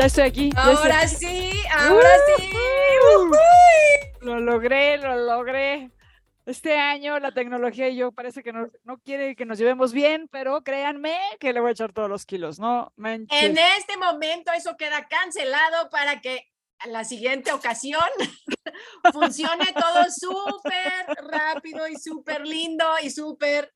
Ya estoy aquí. ahora sí, ahora sí. Lo logré, lo logré. Este año la tecnología y yo parece que no, no quiere que nos llevemos bien, pero créanme que le voy a echar todos los kilos, ¿no? En este momento eso queda cancelado para que a la siguiente ocasión funcione todo súper rápido y súper lindo y súper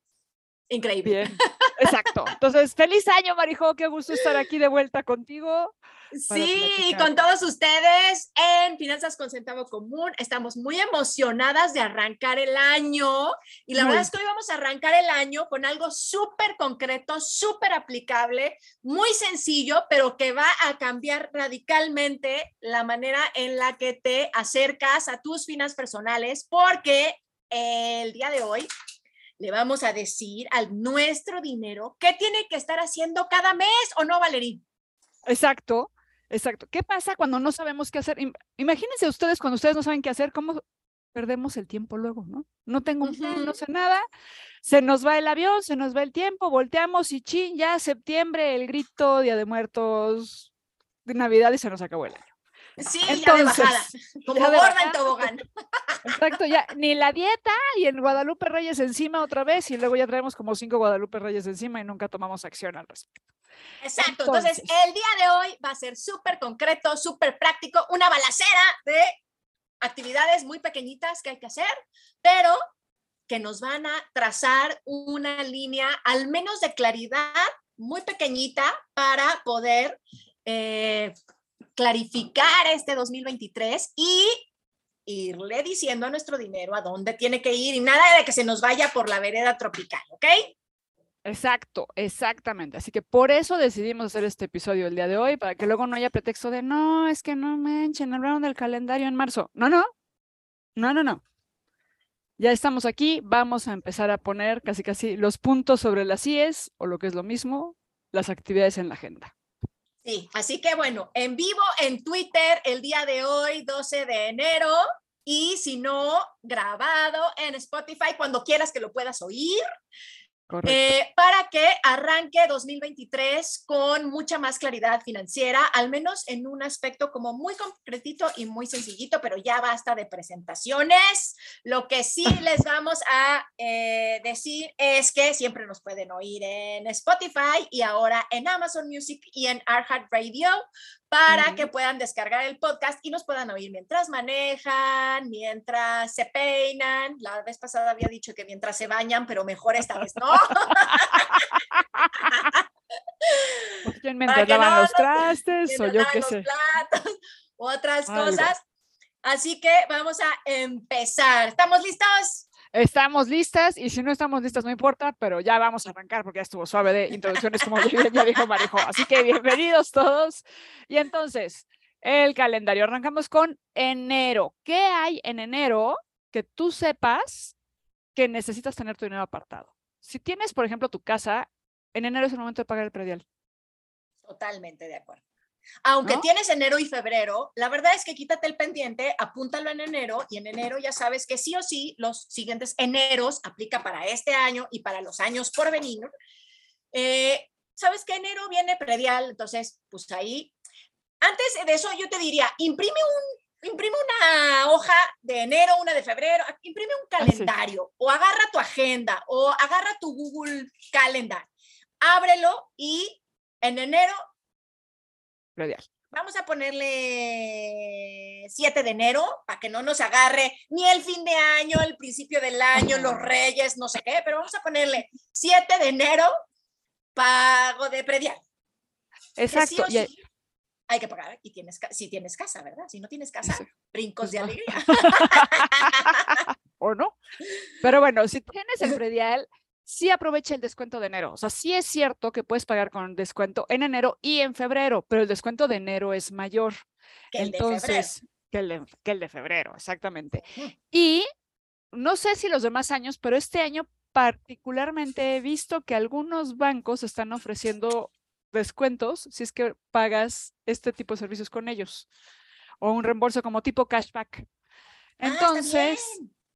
increíble. exacto. Entonces, feliz año, Marijo, qué gusto estar aquí de vuelta contigo. Sí, y con todos ustedes en Finanzas con Centavo Común. Estamos muy emocionadas de arrancar el año y la verdad es que hoy vamos a arrancar el año con algo súper concreto, súper aplicable, muy sencillo, pero que va a cambiar radicalmente la manera en la que te acercas a tus finanzas personales porque el día de hoy le vamos a decir al nuestro dinero qué tiene que estar haciendo cada mes o no, Valerín. Exacto. Exacto. ¿Qué pasa cuando no sabemos qué hacer? Imagínense ustedes cuando ustedes no saben qué hacer, cómo perdemos el tiempo luego, ¿no? No tengo un no sé nada, se nos va el avión, se nos va el tiempo, volteamos y chin, ya septiembre, el grito, Día de Muertos, de Navidad y se nos acabó el año. Sí, ya de bajada, como gorda en tobogán. Exacto, ya ni la dieta y el Guadalupe Reyes encima otra vez y luego ya traemos como cinco Guadalupe Reyes encima y nunca tomamos acción al respecto. Exacto. Entonces, el día de hoy va a ser súper concreto, súper práctico, una balacera de actividades muy pequeñitas que hay que hacer, pero que nos van a trazar una línea, al menos de claridad, muy pequeñita para poder eh, clarificar este 2023 y irle diciendo a nuestro dinero a dónde tiene que ir y nada de que se nos vaya por la vereda tropical, ¿ok? Exacto, exactamente. Así que por eso decidimos hacer este episodio el día de hoy, para que luego no haya pretexto de, no, es que no manchen, hablaron del calendario en marzo. No, no, no, no, no. Ya estamos aquí, vamos a empezar a poner casi casi los puntos sobre las IES o lo que es lo mismo, las actividades en la agenda. Sí, así que bueno, en vivo en Twitter el día de hoy, 12 de enero, y si no, grabado en Spotify cuando quieras que lo puedas oír. Eh, para que arranque 2023 con mucha más claridad financiera, al menos en un aspecto como muy concretito y muy sencillito, pero ya basta de presentaciones. Lo que sí les vamos a eh, decir es que siempre nos pueden oír en Spotify y ahora en Amazon Music y en Heart Radio para que puedan descargar el podcast y nos puedan oír mientras manejan, mientras se peinan. La vez pasada había dicho que mientras se bañan, pero mejor esta vez no. mientras lavan los trastes o yo qué sé. otras cosas. Así que vamos a empezar. ¿Estamos listos? Estamos listas y si no estamos listas no importa, pero ya vamos a arrancar porque ya estuvo suave de introducciones como ya dijo Marijo. Así que bienvenidos todos. Y entonces, el calendario. Arrancamos con enero. ¿Qué hay en enero que tú sepas que necesitas tener tu dinero apartado? Si tienes, por ejemplo, tu casa, en enero es el momento de pagar el predial. Totalmente de acuerdo. Aunque tienes enero y febrero, la verdad es que quítate el pendiente, apúntalo en enero y en enero ya sabes que sí o sí los siguientes eneros aplica para este año y para los años por venir. Eh, sabes que enero viene predial, entonces pues ahí, antes de eso yo te diría, imprime un imprime una hoja de enero, una de febrero, imprime un ah, calendario o agarra tu agenda o agarra tu Google Calendar, ábrelo y en enero Vamos a ponerle 7 de enero para que no nos agarre ni el fin de año, el principio del año, los reyes, no sé qué, pero vamos a ponerle 7 de enero pago de predial. Exacto. hay que pagar y tienes, si tienes casa, ¿verdad? Si no tienes casa, brincos de alegría. o no. Pero bueno, si tienes el predial, sí aprovecha el descuento de enero. O sea, sí es cierto que puedes pagar con descuento en enero y en febrero, pero el descuento de enero es mayor. Que el de Entonces, que el de, que el de febrero, exactamente. Y no sé si los demás años, pero este año particularmente he visto que algunos bancos están ofreciendo descuentos si es que pagas este tipo de servicios con ellos o un reembolso como tipo cashback. Ah, Entonces,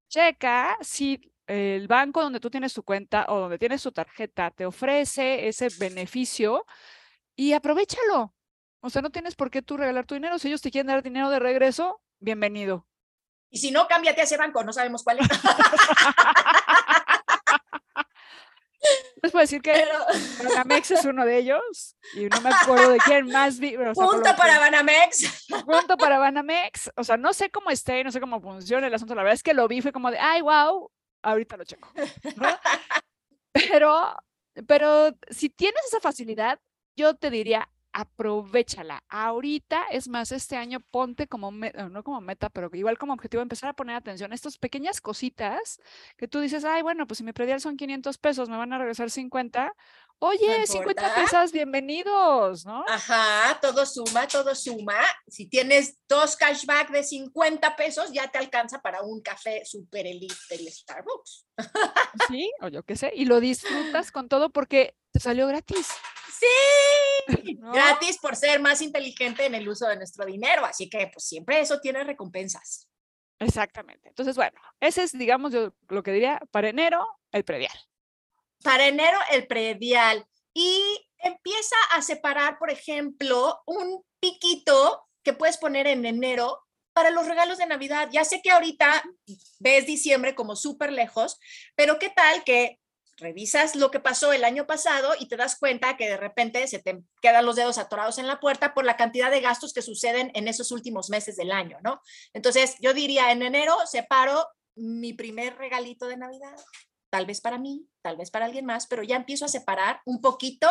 checa si el banco donde tú tienes tu cuenta o donde tienes tu tarjeta te ofrece ese beneficio y aprovechalo. O sea, no tienes por qué tú regalar tu dinero. Si ellos te quieren dar dinero de regreso, bienvenido. Y si no, cámbiate a ese banco, no sabemos cuál es. Les puedo decir que Pero- Banamex es uno de ellos y no me acuerdo de quién más vi. o sea, Punto para que- Banamex. punto para Banamex. O sea, no sé cómo esté, no sé cómo funciona el asunto. La verdad es que lo vi, fue como de, ay, wow, ahorita lo checo. Pero, pero si tienes esa facilidad, yo te diría, aprovechala. Ahorita, es más, este año ponte como, me- eh, no como meta, pero igual como objetivo, empezar a poner atención a estas pequeñas cositas que tú dices, ay, bueno, pues si mi predial son 500 pesos, me van a regresar 50. Oye, 50 importa. pesos, bienvenidos, ¿no? Ajá, todo suma, todo suma. Si tienes dos cashback de 50 pesos, ya te alcanza para un café super elite del Starbucks. Sí, o yo qué sé, y lo disfrutas con todo porque te salió gratis. Sí, ¿no? gratis por ser más inteligente en el uso de nuestro dinero. Así que pues siempre eso tiene recompensas. Exactamente. Entonces, bueno, ese es, digamos, yo lo que diría para enero, el predial. Para enero, el predial. Y empieza a separar, por ejemplo, un piquito que puedes poner en enero para los regalos de Navidad. Ya sé que ahorita ves diciembre como súper lejos, pero ¿qué tal que revisas lo que pasó el año pasado y te das cuenta que de repente se te quedan los dedos atorados en la puerta por la cantidad de gastos que suceden en esos últimos meses del año, ¿no? Entonces, yo diría, en enero separo mi primer regalito de Navidad, tal vez para mí, tal vez para alguien más, pero ya empiezo a separar un poquito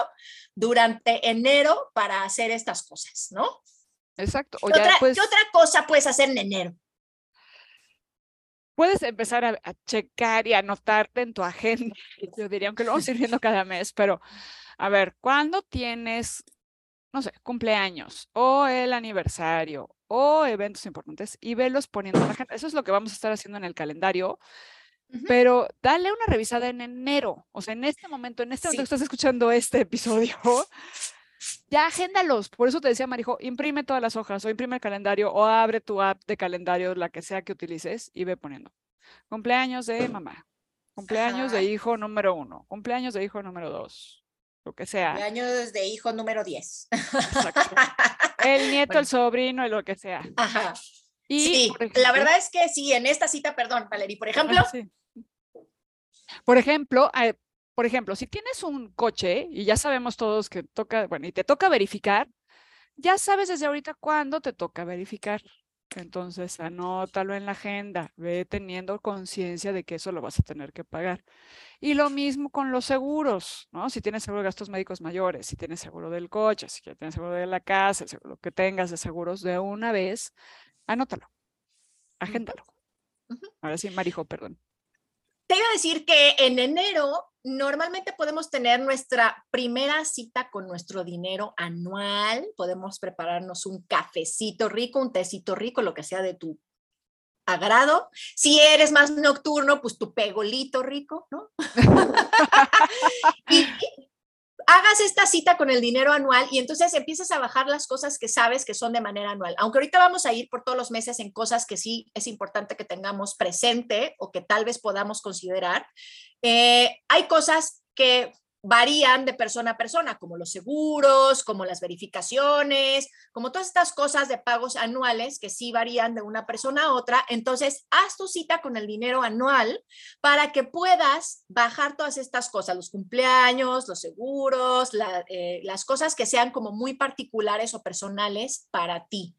durante enero para hacer estas cosas, ¿no? Exacto. O ¿Qué, ya otra, después qué otra cosa puedes hacer en enero? puedes empezar a, a checar y anotarte en tu agenda. Yo diría, aunque lo vamos a ir viendo cada mes, pero a ver, ¿cuándo tienes, no sé, cumpleaños o el aniversario o eventos importantes y velos poniendo en la agenda? Eso es lo que vamos a estar haciendo en el calendario. Pero dale una revisada en enero, o sea, en este momento, en este momento que estás escuchando este episodio, ya agéndalos. Por eso te decía, Marijo, imprime todas las hojas o imprime el calendario o abre tu app de calendario, la que sea que utilices, y ve poniendo. Cumpleaños de mamá, cumpleaños de hijo número uno, cumpleaños de hijo número dos, lo que sea. Años de hijo número 10. Exacto. El nieto, Bueno. el sobrino y lo que sea. Ajá. Y, sí, la ejemplo- verdad es que sí, en esta cita, perdón, Valerie, por ejemplo, Ah, sí. Por ejemplo, eh, por ejemplo, si tienes un coche y ya sabemos todos que toca, bueno, y te toca verificar, ya sabes desde ahorita cuándo te toca verificar. Entonces, anótalo en la agenda, ve teniendo conciencia de que eso lo vas a tener que pagar. Y lo mismo con los seguros, ¿no? Si tienes seguro de gastos médicos mayores, si tienes seguro del coche, si tienes seguro de la casa, seguro que tengas de seguros de una vez, anótalo, agéndalo. Ahora sí, Marijo, perdón. Te iba a decir que en enero normalmente podemos tener nuestra primera cita con nuestro dinero anual. Podemos prepararnos un cafecito rico, un tecito rico, lo que sea de tu agrado. Si eres más nocturno, pues tu pegolito rico, ¿no? y hagas esta cita con el dinero anual y entonces empiezas a bajar las cosas que sabes que son de manera anual. Aunque ahorita vamos a ir por todos los meses en cosas que sí es importante que tengamos presente o que tal vez podamos considerar, eh, hay cosas que varían de persona a persona, como los seguros, como las verificaciones, como todas estas cosas de pagos anuales que sí varían de una persona a otra. Entonces, haz tu cita con el dinero anual para que puedas bajar todas estas cosas, los cumpleaños, los seguros, eh, las cosas que sean como muy particulares o personales para ti.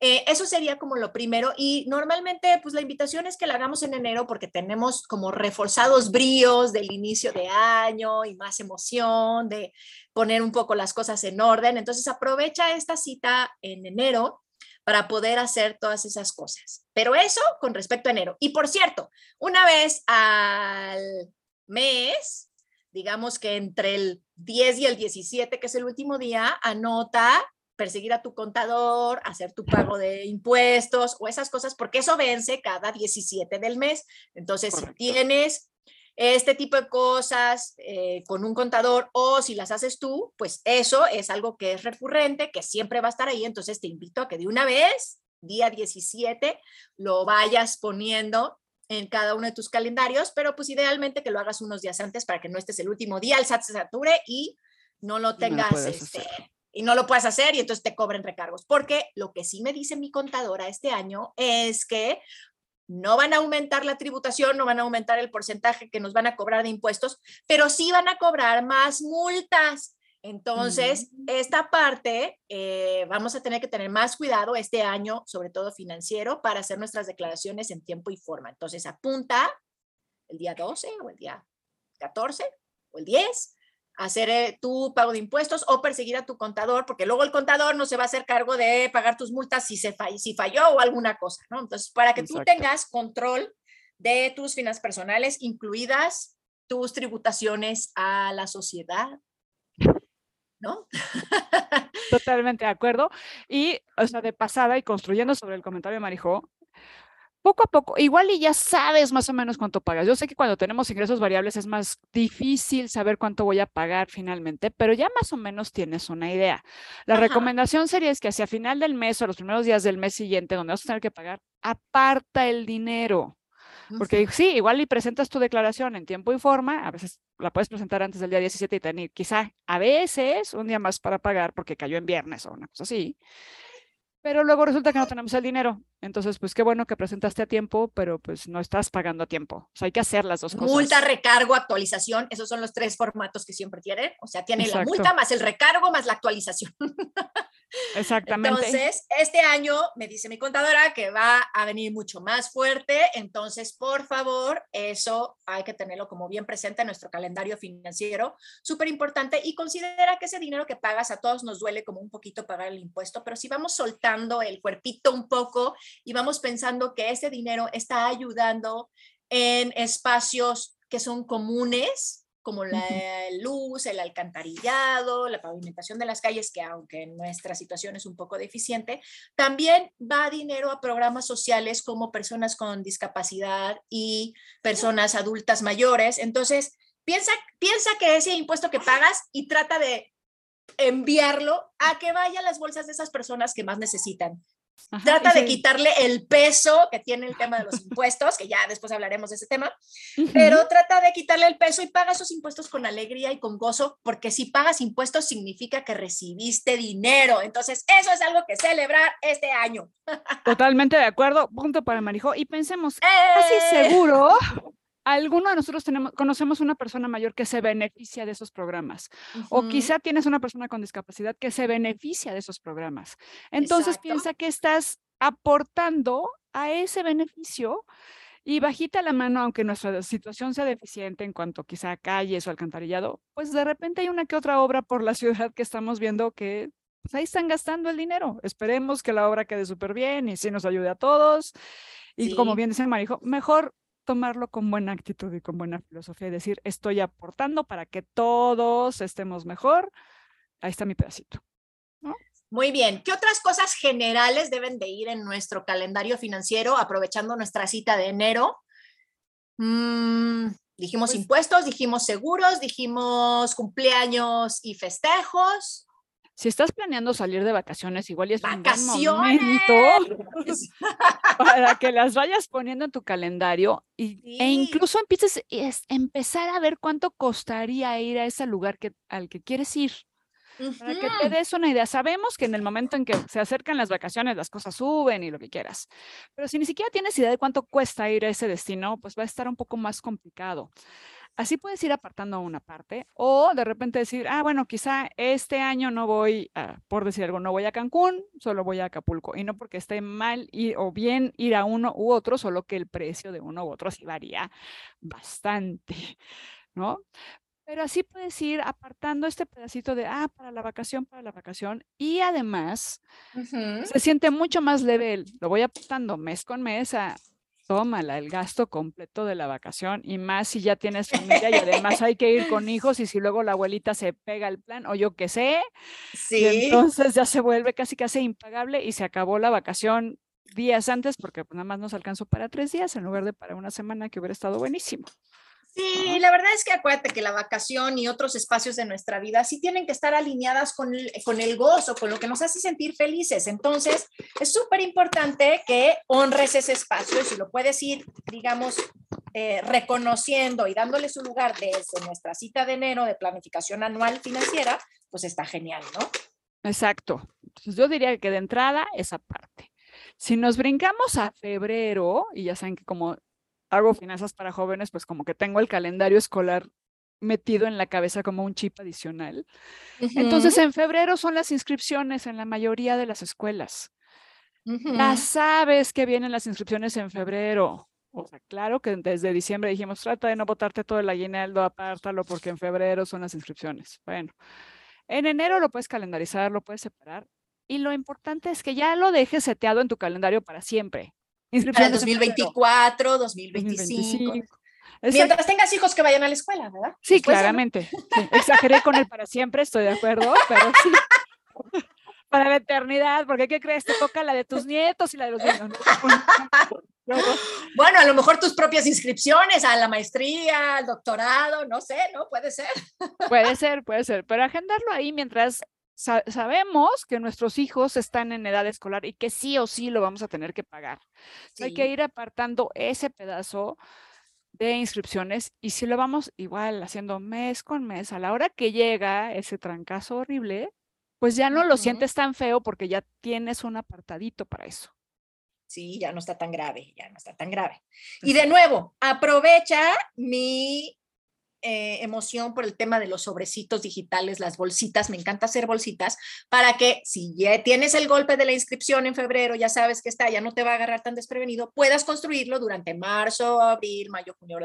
Eh, eso sería como lo primero y normalmente pues la invitación es que la hagamos en enero porque tenemos como reforzados bríos del inicio de año y más emoción de poner un poco las cosas en orden. Entonces aprovecha esta cita en enero para poder hacer todas esas cosas. Pero eso con respecto a enero. Y por cierto, una vez al mes digamos que entre el 10 y el 17, que es el último día, anota perseguir a tu contador, hacer tu pago de impuestos o esas cosas, porque eso vence cada 17 del mes. Entonces, si tienes este tipo de cosas eh, con un contador o si las haces tú, pues eso es algo que es recurrente, que siempre va a estar ahí. Entonces, te invito a que de una vez, día 17, lo vayas poniendo en cada uno de tus calendarios, pero pues idealmente que lo hagas unos días antes para que no estés el último día, el SAT se sature y no lo tengas este, y no lo puedas hacer y entonces te cobren recargos. Porque lo que sí me dice mi contadora este año es que no van a aumentar la tributación, no van a aumentar el porcentaje que nos van a cobrar de impuestos, pero sí van a cobrar más multas. Entonces, esta parte eh, vamos a tener que tener más cuidado este año, sobre todo financiero, para hacer nuestras declaraciones en tiempo y forma. Entonces, apunta el día 12 o el día 14 o el 10 hacer eh, tu pago de impuestos o perseguir a tu contador, porque luego el contador no se va a hacer cargo de pagar tus multas si, se si falló o alguna cosa, ¿no? Entonces, para que tú tengas control de tus finanzas personales, incluidas tus tributaciones a la sociedad, ¿no? Totalmente de acuerdo. Y, o sea, de pasada y construyendo sobre el comentario de Marijó, poco a poco, igual y ya sabes más o menos cuánto pagas. Yo sé que cuando tenemos ingresos variables es más difícil saber cuánto voy a pagar finalmente, pero ya más o menos tienes una idea. La recomendación sería es que hacia final del mes o los primeros días del mes siguiente, donde vas a tener que pagar, aparta el dinero. Porque sí, igual y presentas tu declaración en tiempo y forma, a veces la puedes presentar antes del día 17 y tener quizá a veces un día más para pagar porque cayó en viernes o una cosa así pero luego resulta que no tenemos el dinero. Entonces, pues qué bueno que presentaste a tiempo, pero pues no estás pagando a tiempo. O sea, hay que hacer las dos cosas. Multa, recargo, actualización, esos son los tres formatos que siempre tienen. O sea, tiene la multa más el recargo más la actualización. Exactamente. Entonces, este año me dice mi contadora que va a venir mucho más fuerte, entonces, por favor, eso hay que tenerlo como bien presente en nuestro calendario financiero, súper importante, y considera que ese dinero que pagas a todos nos duele como un poquito pagar el impuesto, pero si vamos soltando el cuerpito un poco y vamos pensando que ese dinero está ayudando en espacios que son comunes, como la luz, el alcantarillado, la pavimentación de las calles, que aunque nuestra situación es un poco deficiente, también va dinero a programas sociales como personas con discapacidad y personas adultas mayores. Entonces, piensa, piensa que ese impuesto que pagas y trata de enviarlo a que vaya a las bolsas de esas personas que más necesitan. Trata de quitarle el peso que tiene el tema de los impuestos, que ya después hablaremos de ese tema, pero trata de quitarle el peso y paga esos impuestos con alegría y con gozo, porque si pagas impuestos significa que recibiste dinero. Entonces, eso es algo que celebrar este año. Totalmente de acuerdo. Punto para Marijo. Y pensemos, casi ¡Eh! seguro alguno de nosotros tenemos, conocemos una persona mayor que se beneficia de esos programas o quizá tienes una persona con discapacidad que se beneficia de esos programas. Entonces piensa que estás aportando a ese beneficio y bajita la mano, aunque nuestra situación sea deficiente en cuanto quizá a calles o alcantarillado, pues de repente hay una que otra obra por la ciudad que estamos viendo que pues ahí están gastando el dinero. Esperemos que la obra quede súper bien y sí nos ayude a todos. Y como bien dice Marijo, mejor tomarlo con buena actitud y con buena filosofía y decir, estoy aportando para que todos estemos mejor. Ahí está mi pedacito. Muy bien. ¿Qué otras cosas generales deben de ir en nuestro calendario financiero aprovechando nuestra cita de enero? Mm, dijimos pues impuestos, dijimos seguros, dijimos cumpleaños y festejos si estás planeando salir de vacaciones, igual es un momento para que las vayas poniendo en tu calendario y, e incluso empieces a empezar a ver cuánto costaría ir a ese lugar que, al que quieres ir. Para que te des una idea. Sabemos que en el momento en que se acercan las vacaciones, las cosas suben y lo que quieras. Pero si ni siquiera tienes idea de cuánto cuesta ir a ese destino, pues va a estar un poco más complicado. Así puedes ir apartando una parte o de repente decir, ah, bueno, quizá este año no voy, por decir algo, no voy a Cancún, solo voy a Acapulco. Y no porque esté mal ir, o bien ir a uno u otro, solo que el precio de uno u otro sí varía bastante, ¿no? Pero así puedes ir apartando este pedacito de, ah, para la vacación, para la vacación. Y además, se siente mucho más leve, lo voy apuntando mes con mes a, tómala, el gasto completo de la vacación y más si ya tienes familia y además hay que ir con hijos y si luego la abuelita se pega el plan o yo qué sé, Sí. entonces ya se vuelve casi casi impagable y se acabó la vacación días antes porque pues, nada más nos alcanzó para tres días en lugar de para una semana que hubiera estado buenísimo. Sí, la verdad es que acuérdate que la vacación y otros espacios de nuestra vida sí tienen que estar alineadas con el, con el gozo, con lo que nos hace sentir felices. Entonces, es súper importante que honres ese espacio y si lo puedes ir, digamos, eh, reconociendo y dándole su lugar desde nuestra cita de enero de planificación anual financiera, pues está genial, ¿no? Exacto. Entonces yo diría que de entrada esa parte. Si nos brincamos a febrero, y ya saben que como hago finanzas para jóvenes, pues como que tengo el calendario escolar metido en la cabeza como un chip adicional. Entonces en febrero son las inscripciones en la mayoría de las escuelas. Ya ujú. sabes que vienen las inscripciones en febrero. O sea, claro que desde diciembre dijimos, trata de no botarte todo el aguinaldo, apártalo, porque en febrero son las inscripciones. Bueno, en enero lo puedes calendarizar, lo puedes separar. Y lo importante es que ya lo dejes seteado en tu calendario para siempre. Para el Inscripciones en febrero, 2024, 2025. 2025. Exacto. Mientras tengas hijos que vayan a la escuela, ¿verdad? Sí, Después ya no. claramente. sí, Exageré con el para siempre, estoy de acuerdo, pero sí. Para la eternidad, porque ¿qué crees? Te toca la de tus nietos y la de los niños. Bueno, a lo mejor tus propias inscripciones a la maestría, al doctorado, no sé, ¿no? Puede ser. Puede ser, puede ser, pero agendarlo ahí mientras sa- sabemos que nuestros hijos están en edad escolar y que sí o sí lo vamos a tener que pagar. Hay que ir apartando ese pedazo de inscripciones y si lo vamos igual haciendo mes con mes, a la hora que llega ese trancazo horrible, pues ya no lo Ujú. sientes tan feo porque ya tienes un apartadito para eso. Sí, ya no está tan grave, ya no está tan grave. Y de nuevo, aprovecha mi eh, emoción por el tema de los sobrecitos digitales, las bolsitas, me encanta hacer bolsitas, para que si ya tienes el golpe de la inscripción en febrero, ya sabes que está, ya no te va a agarrar tan desprevenido, puedas construirlo durante marzo, abril, mayo, junio,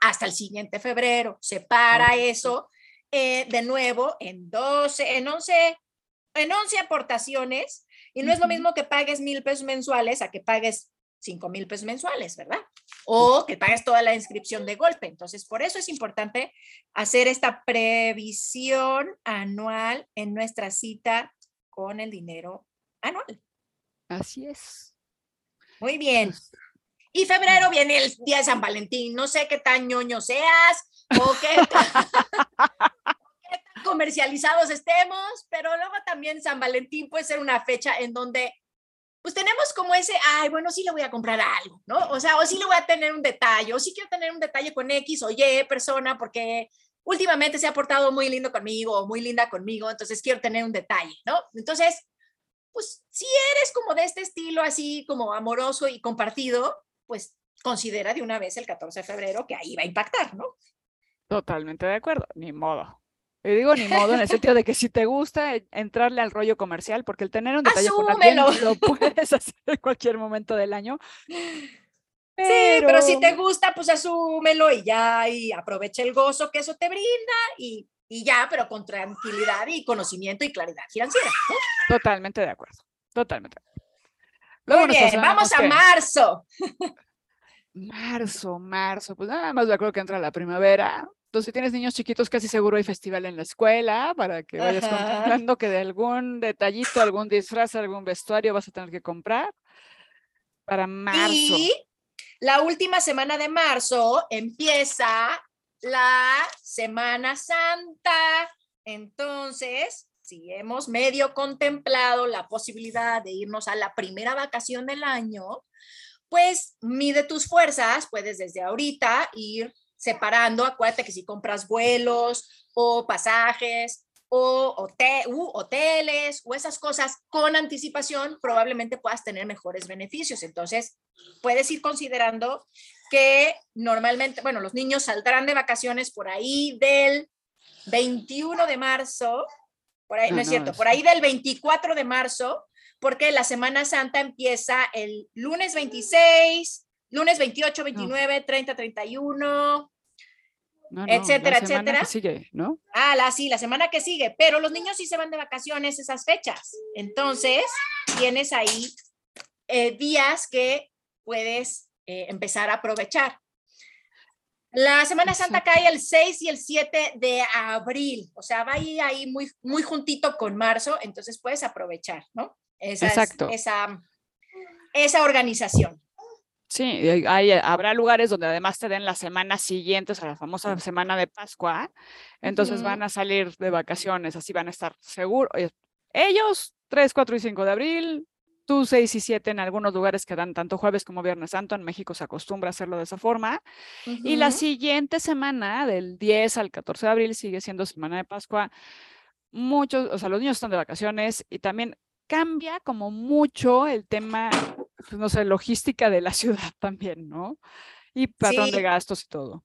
hasta el siguiente febrero. Separa eso eh, de nuevo en 12, en 11, en 11 aportaciones y no es lo mismo que pagues mil pesos mensuales a que pagues cinco mil pesos mensuales, ¿verdad? O que pagues toda la inscripción de golpe. Entonces, por eso es importante hacer esta previsión anual en nuestra cita con el dinero anual. Así es. Muy bien. Pues, Y febrero viene el día de San Valentín. No sé qué tan ñoño seas o qué, qué tan comercializados estemos, pero luego también San Valentín puede ser una fecha en donde pues tenemos como ese, ay, bueno, sí le voy a comprar algo, ¿no? O sea, o sí le voy a tener un detalle, o sí quiero tener un detalle con X o Y persona porque últimamente se ha portado muy lindo conmigo o muy linda conmigo, entonces quiero tener un detalle, ¿no? Entonces, pues si eres como de este estilo así como amoroso y compartido, pues considera de una vez el 14 de febrero que ahí va a impactar, ¿no? Totalmente de acuerdo, ni modo. Y digo ni modo en el sentido de que si te gusta entrarle al rollo comercial, porque el tener un detalle con alguien lo puedes hacer en cualquier momento del año. Sí, pero si te gusta, pues asúmelo y ya, y aprovecha el gozo que eso te brinda y, y ya, pero con tranquilidad y conocimiento y claridad financiera. ¿no? Totalmente de acuerdo, totalmente. Luego Muy bien, vamos a marzo. Marzo, marzo, pues nada más de acuerdo que entra la primavera. Entonces, si tienes niños chiquitos, casi seguro hay festival en la escuela para que vayas Ajá. contemplando que de algún detallito, algún disfraz, algún vestuario vas a tener que comprar para marzo. Y la última semana de marzo empieza la Semana Santa. Entonces, si hemos medio contemplado la posibilidad de irnos a la primera vacación del año, pues mide tus fuerzas, puedes desde ahorita ir separando, acuérdate que si compras vuelos o pasajes o hoteles o esas cosas con anticipación, probablemente puedas tener mejores beneficios. Entonces, puedes ir considerando que normalmente, bueno, los niños saldrán de vacaciones por ahí del 21 de marzo, por ahí, no, Ah, es no, cierto, por ahí del 24 de marzo, porque la Semana Santa empieza el lunes 26, lunes 28, 29, 30, 31, No, no, etcétera, la semana que etcétera. sigue, ¿no? Ah, la, sí, la semana que sigue, pero los niños sí se van de vacaciones esas fechas. Entonces, tienes ahí eh, días que puedes eh, empezar a aprovechar. La Semana Santa cae el 6 y el 7 de abril, o sea, va ahí, ahí muy, muy juntito con marzo, entonces puedes aprovechar, ¿no? Exacto. esa, esa organización. Sí, hay, habrá lugares donde además te den las semanas siguientes a la famosa semana de Pascua, entonces van a salir de vacaciones, así van a estar seguros. Eh, ellos, 3, 4 y 5 de abril, tú 6 y 7 en algunos lugares que dan tanto jueves como viernes santo, en México se acostumbra a hacerlo de esa forma, y la siguiente semana, del 10 al 14 de abril, sigue siendo semana de Pascua. Muchos, o sea, los niños están de vacaciones y también cambia como mucho el tema, no sé, logística de la ciudad también, ¿no? Y patrón de gastos y todo.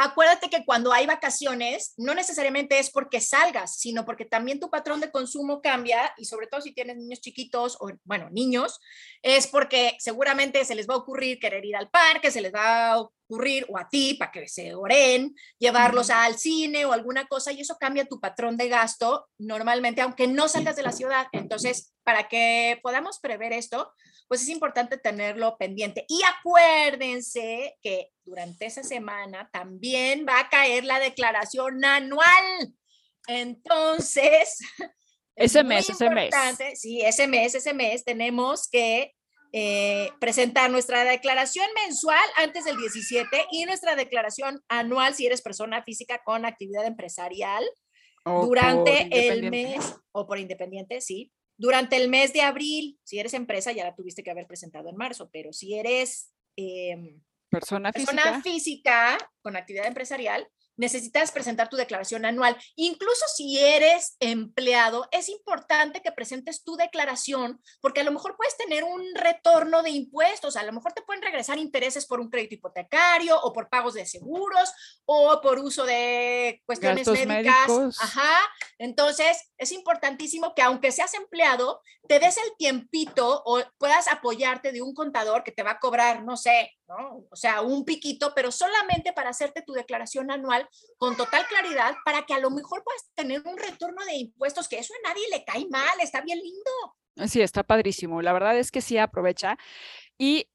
Acuérdate que cuando hay vacaciones, no necesariamente es porque salgas, sino porque también tu patrón de consumo cambia y sobre todo si tienes niños chiquitos o, bueno, niños, es porque seguramente se les va a ocurrir querer ir al parque, se les va a ocurrir o a ti para que se oren, llevarlos al cine o alguna cosa y eso cambia tu patrón de gasto normalmente, aunque no salgas de la ciudad. Entonces, para que podamos prever esto, pues es importante tenerlo pendiente. Y acuérdense que durante esa semana también va a caer la declaración anual. Entonces, ese mes, ese mes. Sí, ese mes, ese mes tenemos que eh, presentar nuestra declaración mensual antes del 17 y nuestra declaración anual si eres persona física con actividad empresarial durante el mes o por independiente, sí, durante el mes de abril, si eres empresa, ya la tuviste que haber presentado en marzo, pero si eres em, persona, persona física con actividad empresarial, necesitas presentar tu declaración anual. Incluso si eres empleado, es importante que presentes tu declaración porque a lo mejor puedes tener un retorno de impuestos, a lo mejor te pueden regresar intereses por un crédito hipotecario o por pagos de seguros o por uso de cuestiones médicas. Ajá. Entonces, es importantísimo que aunque seas empleado, te des el tiempito o puedas apoyarte de un contador que te va a cobrar, no sé, ¿no? O sea, un piquito, pero solamente para hacerte tu declaración anual con total claridad para que a lo mejor puedas tener un retorno de impuestos, que eso a nadie le cae mal, está bien lindo. Sí, está padrísimo. La verdad es que sí aprovecha. Y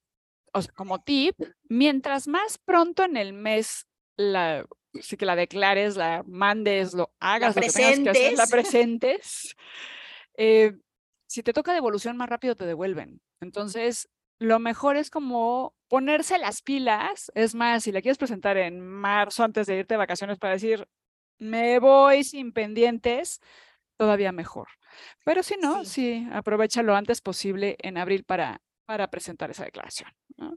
como tip, mientras más pronto en el mes la, sí que la declares, la mandes, lo hagas, la lo que tengas que hacer, la presentes, eh, si te toca devolución más rápido te devuelven. Entonces, lo mejor es como ponerse las pilas. Es más, si la quieres presentar en marzo antes de irte de vacaciones para decir, me voy sin pendientes, todavía mejor. Pero si no, sí, aprovecha lo antes posible en abril para, para presentar esa declaración.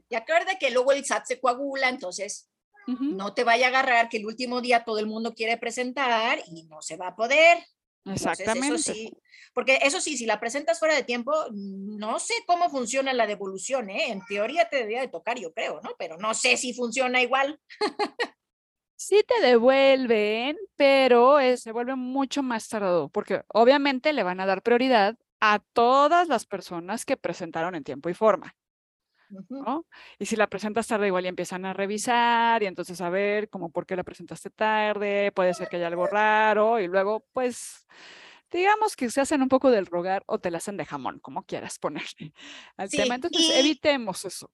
Y acuérdate que luego el SAT se coagula, entonces no te vaya a agarrar que el último día todo el mundo quiere presentar y no se va a poder. Exactamente. sí, porque eso sí, si la presentas fuera de tiempo, no sé cómo funciona la devolución, ¿eh? En teoría te debería de tocar, yo creo, ¿no? Pero no sé si funciona igual. sí te devuelven, pero se vuelve mucho más tardado, porque obviamente le van a dar prioridad a todas las personas que presentaron en tiempo y forma. ¿No? Y si la presentas tarde, igual ya empiezan a revisar y entonces a ver como por qué la presentaste tarde, puede ser que haya algo raro y luego pues digamos que se hacen un poco del rogar o te la hacen de jamón, como quieras ponerle al tema. Entonces evitemos eso.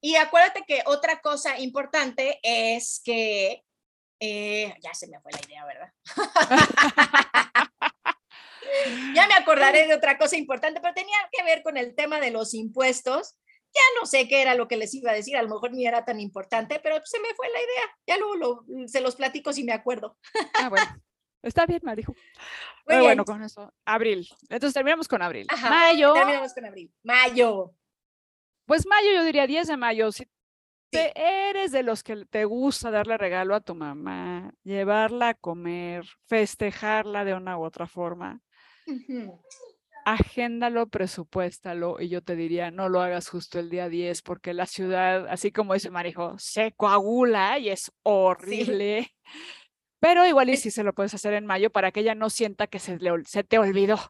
Y acuérdate que otra cosa importante es que eh, ya se me fue la idea, ¿verdad? ya me acordaré de otra cosa importante, pero tenía que ver con el tema de los impuestos ya no sé qué era lo que les iba a decir, a lo mejor ni era tan importante, pero se me fue la idea. Ya luego se los platico si me acuerdo. Ah, bueno. Está bien, Marijo. Muy bueno, con eso. Abril. Entonces terminamos con abril. mayo. Terminamos con abril. Mayo. Pues mayo, yo diría 10 de mayo. Si eres de los que te gusta darle regalo a tu mamá, llevarla a comer, festejarla de una u otra forma, agéndalo, presupuéstalo y yo te diría, no lo hagas justo el día 10 porque la ciudad, así como dice Marijo, se coagula y es horrible. Pero igual y si se lo puedes hacer en mayo para que ella no sienta que se, se te olvidó.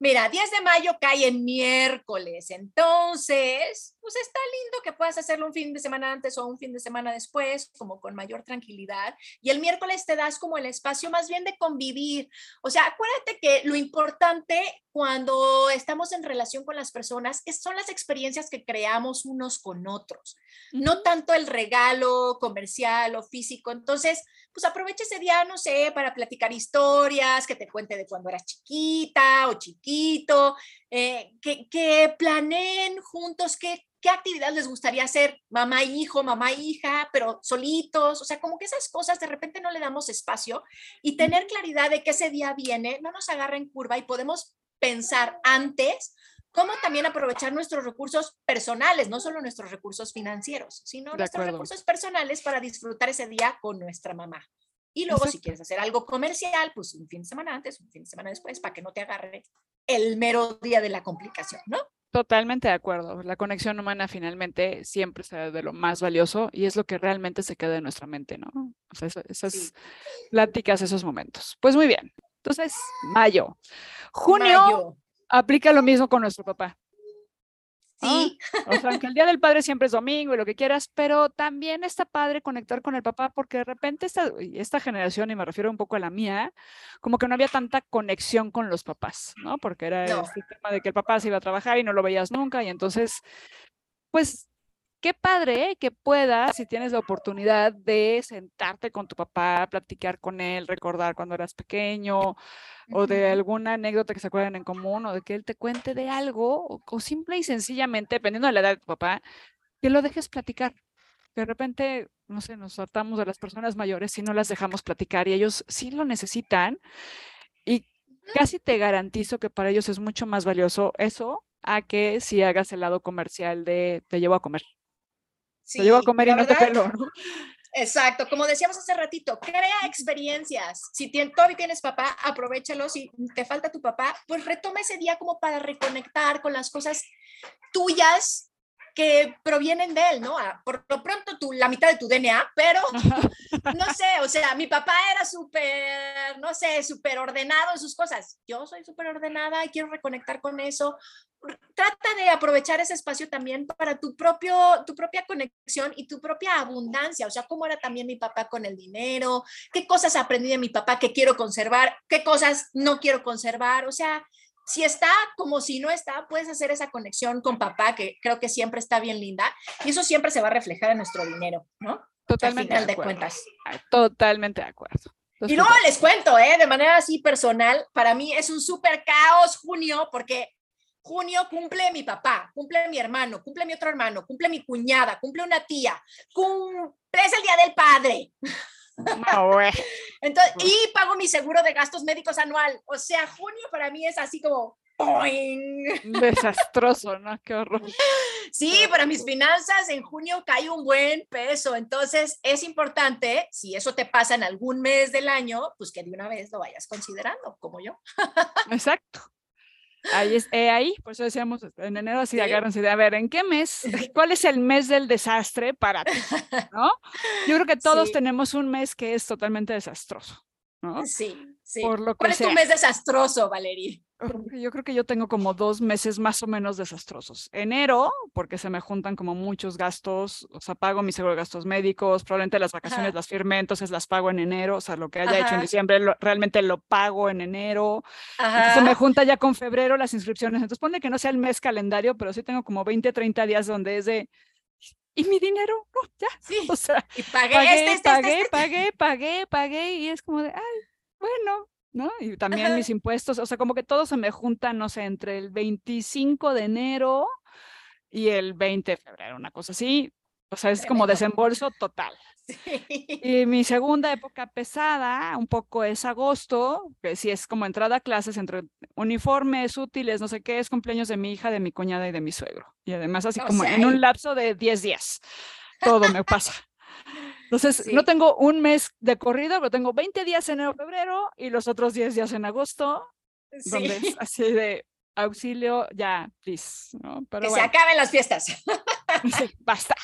Mira, 10 de mayo cae en miércoles, entonces, pues está lindo que puedas hacerlo un fin de semana antes o un fin de semana después, como con mayor tranquilidad. Y el miércoles te das como el espacio más bien de convivir. O sea, acuérdate que lo importante cuando estamos en relación con las personas son las experiencias que creamos unos con otros, no tanto el regalo comercial o físico. Entonces, pues aprovecha ese día, no sé, para platicar historias, que te cuente de cuando eras chiquita o chiquito, eh, que, que planeen juntos qué, qué actividad les gustaría hacer, mamá hijo, mamá hija, pero solitos, o sea, como que esas cosas de repente no le damos espacio y tener claridad de que ese día viene, no nos agarra en curva y podemos pensar antes cómo también aprovechar nuestros recursos personales, no solo nuestros recursos financieros, sino nuestros recursos personales para disfrutar ese día con nuestra mamá. Y luego, si quieres hacer algo comercial, pues un fin de semana antes, un fin de semana después, para que no te agarre el mero día de la complicación, ¿no? Totalmente de acuerdo. La conexión humana finalmente siempre será de lo más valioso y es lo que realmente se queda en nuestra mente, ¿no? O sea, esas pláticas, esos momentos. Pues muy bien. Entonces, mayo. Junio, aplica lo mismo con nuestro papá. Sí. O sea, aunque el Día del Padre siempre es domingo y lo que quieras, pero también está padre conectar con el papá porque de repente esta, esta generación, y me refiero un poco a la mía, como que no había tanta conexión con los papás, ¿no? Porque era el este tema de que el papá se iba a trabajar y no lo veías nunca y entonces, pues qué padre que puedas, si tienes la oportunidad de sentarte con tu papá, platicar con él, recordar cuando eras pequeño, o de alguna anécdota que se acuerden en común, o de que él te cuente de algo, o, simple y sencillamente, dependiendo de la edad de tu papá, que lo dejes platicar. De repente, no sé, nos tratamos de las personas mayores y no las dejamos platicar y ellos sí lo necesitan. Y casi te garantizo que para ellos es mucho más valioso eso a que si hagas el lado comercial de te llevo a comer. Te llevo a comer y no te pelo, ¿no? Exacto, como decíamos hace ratito, crea experiencias. Si todavía tienes papá, aprovechalo. Si te falta tu papá, pues retoma ese día como para reconectar con las cosas tuyas que provienen de él, ¿no? Ah, por lo pronto tú, la mitad de tu DNA, pero no sé, o sea, mi papá era súper, no sé, súper ordenado en sus cosas. Yo soy súper ordenada y quiero reconectar con eso. Trata de aprovechar ese espacio también para tu, propio, tu propia conexión y tu propia abundancia, o sea, cómo era también mi papá con el dinero, qué cosas aprendí de mi papá que quiero conservar, qué cosas no quiero conservar, o sea, si está como si no está, puedes hacer esa conexión con papá, que creo que siempre está bien linda, y eso siempre se va a reflejar en nuestro dinero, ¿no? Totalmente. Al final de, cuentas. Totalmente de acuerdo. y luego les cuento, ¿eh? de manera así personal, para mí es un súper caos junio, porque junio cumple mi papá, cumple mi hermano, cumple mi otro hermano, cumple mi cuñada, cumple una tía, cumple, es el día del padre. Entonces, y pago mi seguro de gastos médicos anual. O sea, junio para mí es así como Desastroso, ¿no? Qué horror. Sí, para mis finanzas en junio cae un buen peso. Entonces es importante, si eso te pasa en algún mes del año, pues que de una vez lo vayas considerando, como yo. Exacto. Ahí es, eh, ahí, por eso decíamos en enero así, agárrense de a ver, ¿en qué mes? ¿Cuál es el mes del desastre para ti? ¿No? Yo creo que todos tenemos un mes que es totalmente desastroso, ¿no? Sí, sí. Por lo que ¿Cuál es tu mes desastroso, Valerie? Yo creo que yo tengo como dos meses más o menos desastrosos. Enero, porque se me juntan como muchos gastos, o sea, pago mi seguro de gastos médicos, probablemente las vacaciones las firme, entonces las pago en enero, o sea, lo que haya hecho en diciembre realmente lo pago en enero. Se me junta ya con febrero las inscripciones, entonces pone que no sea el mes calendario, pero sí tengo como 20, 30 días donde es de, ¿y mi dinero? No, ya. Sí. O sea, y pagué, pagué, este, este, pagué, este, pagué, pagué, pagué, y es como de, ay, bueno, ¿no? Y también mis impuestos, o sea, como que todo se me junta, no sé, entre el 25 de enero y el 20 de febrero, una cosa así. O sea, es como desembolso total. Y mi segunda época pesada, un poco es agosto, que sí es como entrada a clases entre uniformes, útiles, no sé qué, es cumpleaños de mi hija, de mi cuñada y de mi suegro. Y además así como en un lapso de 10 días. Todo me pasa. Entonces, no tengo un mes de corrido, pero tengo 20 días en enero, febrero y los otros 10 días en agosto, donde es así de auxilio, ya, please, ¿no? que se acaben las fiestas. Sí, basta.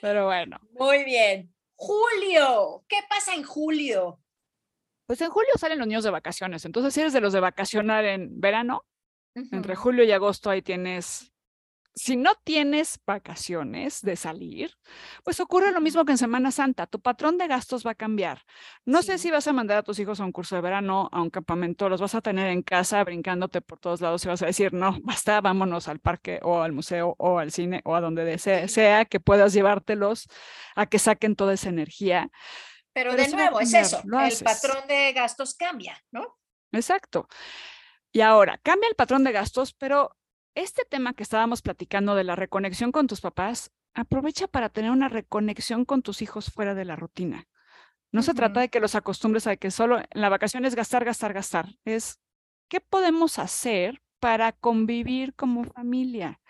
Pero bueno. Muy bien. Julio, ¿qué pasa en julio? Pues en julio salen los niños de vacaciones. Entonces, si eres de los de vacacionar en verano, entre julio y agosto ahí tienes, si no tienes vacaciones de salir, pues ocurre lo mismo que en Semana Santa. Tu patrón de gastos va a cambiar. No sé si vas a mandar a tus hijos a un curso de verano, a un campamento, los vas a tener en casa brincándote por todos lados y vas a decir, no, basta, vámonos al parque o al museo o al cine o a donde desee- sea que puedas llevártelos a que saquen toda esa energía. Pero, Pero de nuevo, es eso, el haces. patrón de gastos cambia, ¿no? Exacto. Y ahora, cambia el patrón de gastos, pero este tema que estábamos platicando de la reconexión con tus papás, aprovecha para tener una reconexión con tus hijos fuera de la rutina. No se trata de que los acostumbres a que solo en la vacación es gastar, gastar, gastar. Es qué podemos hacer para convivir como familia.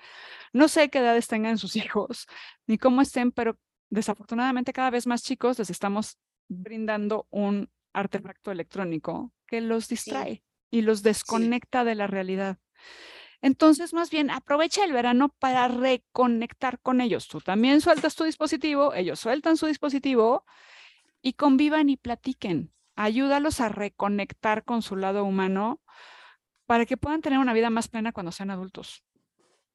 No sé qué edades tengan sus hijos ni cómo estén, pero desafortunadamente cada vez más chicos les estamos brindando un artefacto electrónico que los distrae y los desconecta de la realidad. Entonces, más bien, aprovecha el verano para reconectar con ellos. Tú también sueltas tu dispositivo, ellos sueltan su dispositivo y convivan y platiquen. Ayúdalos a reconectar con su lado humano para que puedan tener una vida más plena cuando sean adultos.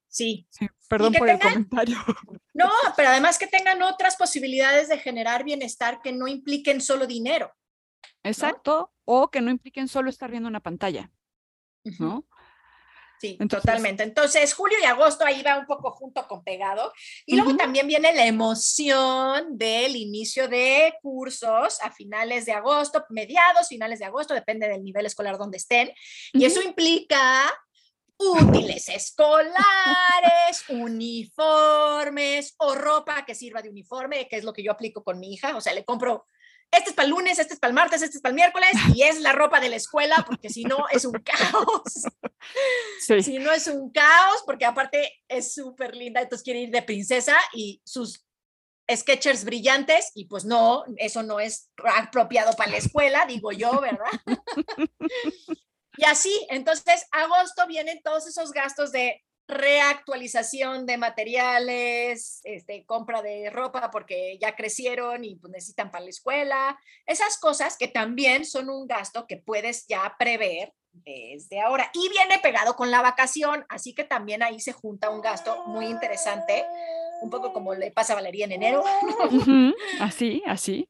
Sí. Sí, perdón por el comentario. No, pero además que tengan otras posibilidades de generar bienestar que no impliquen solo dinero. Exacto. O que no impliquen solo estar viendo una pantalla. ¿no? Sí, Entonces- totalmente. Entonces, julio y agosto ahí va un poco junto con pegado. Y luego también viene la emoción del inicio de cursos a finales de agosto, mediados, finales de agosto, depende del nivel escolar donde estén. Y eso implica útiles escolares, uniformes o ropa que sirva de uniforme, que es lo que yo aplico con mi hija. O sea, le compro, este es para el lunes, este es para el martes, este es para el miércoles y es la ropa de la escuela porque si no es un caos. Sí. Si no es un caos, porque aparte es súper linda, entonces quiere ir de princesa y sus sketchers brillantes, y pues no, eso no es apropiado para la escuela, digo yo, ¿verdad? y así, entonces, agosto vienen todos esos gastos de reactualización de materiales, este, compra de ropa porque ya crecieron y pues, necesitan para la escuela, esas cosas que también son un gasto que puedes ya prever desde ahora. Y viene pegado con la vacación, así que también ahí se junta un gasto muy interesante, un poco como le pasa a Valeria en enero, Así, así.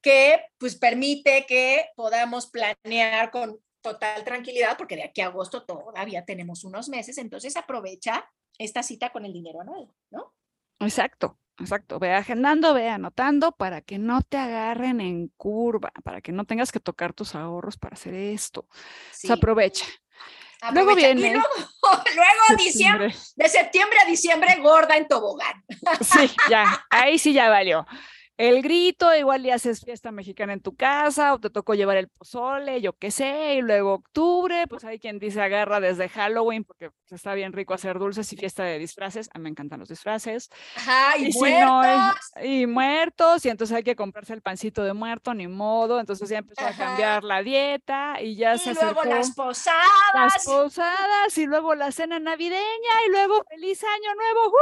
que pues permite que podamos planear con total tranquilidad, porque de aquí a agosto todavía tenemos unos meses, entonces aprovecha esta cita con el dinero anual, ¿no? Exacto, exacto. Ve agendando, ve anotando para que no te agarren en curva, para que no tengas que tocar tus ahorros para hacer esto. Sí, Se aprovecha. Luego. Y viene luego, luego diciembre, de septiembre a diciembre, gorda en tobogán. Sí, ya, ahí sí ya valió. El grito, igual ya haces fiesta mexicana en tu casa o te tocó llevar el pozole, yo qué sé, y luego octubre, pues hay quien dice agarra desde Halloween porque pues, está bien rico hacer dulces y fiesta de disfraces, a mí me encantan los disfraces. Ajá, y, Y si no es- muertos. y muertos, y entonces hay que comprarse el pancito de muerto, ni modo, entonces ya empezó a cambiar la dieta y ya Y se luego acercó las las posadas. posadas y luego la cena navideña y luego feliz año nuevo,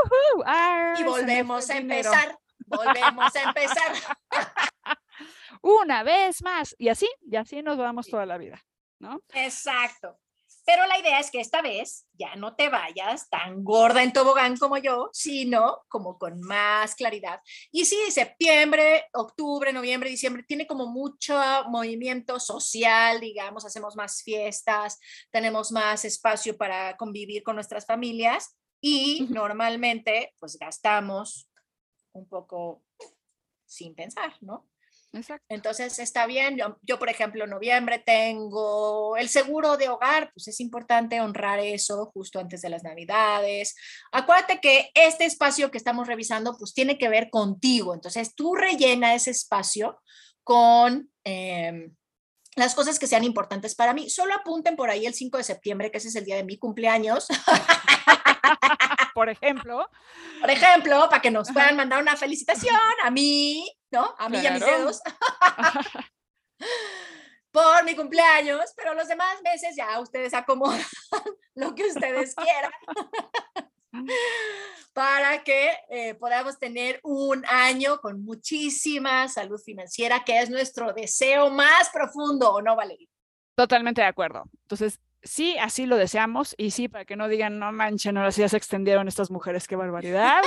y volvemos a empezar. Volvemos a empezar. una vez más. Y así, y así nos vamos toda la vida, ¿no? Exacto. Pero la idea es que esta vez ya no te vayas tan gorda en tobogán como yo, sino como con más claridad. Y sí, septiembre, octubre, noviembre, diciembre, tiene como mucho movimiento social, digamos, hacemos más fiestas, tenemos más espacio para convivir con nuestras familias y normalmente pues gastamos un poco sin pensar, ¿no? Exacto. Entonces está bien. Yo, yo, por ejemplo, en noviembre tengo el seguro de hogar, pues es importante honrar eso justo antes de las Navidades. Acuérdate que este espacio que estamos revisando, pues tiene que ver contigo. Entonces tú rellena ese espacio con eh, las cosas que sean importantes para mí. Solo apunten por ahí el 5 de septiembre, que ese es el día de mi cumpleaños. Por ejemplo, Por ejemplo, para que nos puedan mandar una felicitación a mí, ¿no? A mí y a mis Claro. dedos. por mi cumpleaños, pero los demás meses ya ustedes acomodan lo que ustedes quieran. para que eh, podamos tener un año con muchísima salud financiera, que es nuestro deseo más profundo, ¿o no, Valeria? Totalmente de acuerdo. Entonces, sí, así lo deseamos y sí, para que no digan, no manchen, ahora sí ya se extendieron estas mujeres, qué barbaridad.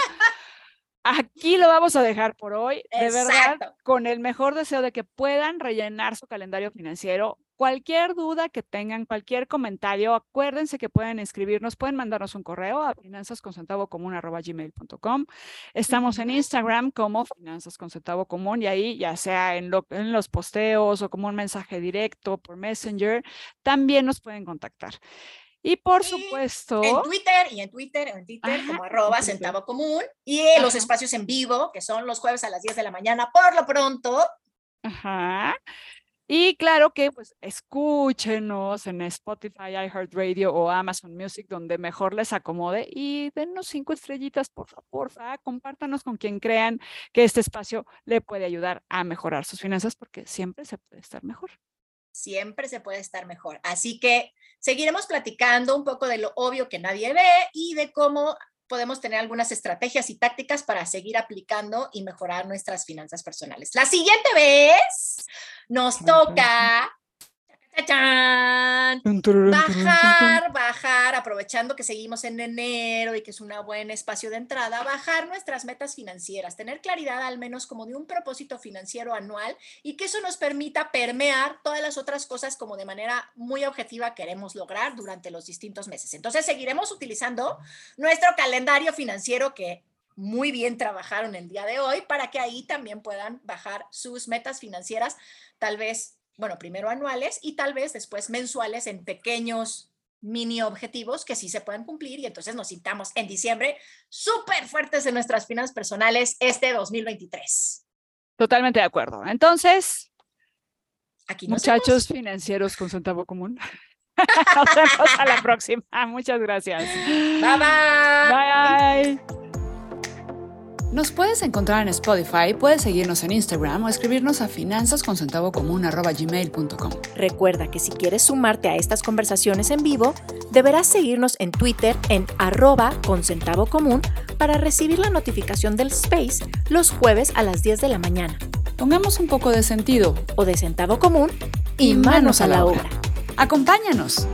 Aquí lo vamos a dejar por hoy, de verdad, con el mejor deseo de que puedan rellenar su calendario financiero. Cualquier duda que tengan, cualquier comentario, acuérdense que pueden escribirnos, pueden mandarnos un correo a finanzasconcentavocomún.com. Estamos en Instagram como Finanzas con Centavo Común y ahí, ya sea en, en los posteos o como un mensaje directo por Messenger, también nos pueden contactar. Y por supuesto. En Twitter y en Twitter, en Twitter como arroba centavo común. Y los espacios en vivo, que son los jueves a las 10 de la mañana, por lo pronto. Ajá. Y claro que pues escúchenos en Spotify, iHeartRadio o Amazon Music, donde mejor les acomode y dennos cinco estrellitas, por favor, compártanos con quien crean que este espacio le puede ayudar a mejorar sus finanzas, porque siempre se puede estar mejor siempre se puede estar mejor. Así que seguiremos platicando un poco de lo obvio que nadie ve y de cómo podemos tener algunas estrategias y tácticas para seguir aplicando y mejorar nuestras finanzas personales. La siguiente vez nos toca Bajar, bajar, aprovechando que seguimos en enero y que es un buen espacio de entrada, bajar nuestras metas financieras, tener claridad al menos como de un propósito financiero anual y que eso nos permita permear todas las otras cosas como de manera muy objetiva queremos lograr durante los distintos meses. Entonces seguiremos utilizando nuestro calendario financiero que muy bien trabajaron el día de hoy para que ahí también puedan bajar sus metas financieras, tal vez bueno, primero anuales y tal vez después mensuales en pequeños mini objetivos que sí se pueden cumplir y entonces nos sintamos en diciembre súper fuertes en nuestras finanzas personales este 2023. Totalmente de acuerdo. Entonces, Aquí muchachos financieros con centavo común. nos vemos a la próxima. Muchas gracias. Bye bye. Bye. Nos puedes encontrar en Spotify, puedes seguirnos en Instagram o escribirnos a finanzasconcentavocomún.com. Recuerda que si quieres sumarte a estas conversaciones en vivo, deberás seguirnos en Twitter en arroba para recibir la notificación del space los jueves a las 10 de la mañana. Pongamos un poco de sentido o de centavo común y, manos, a la obra. Acompáñanos.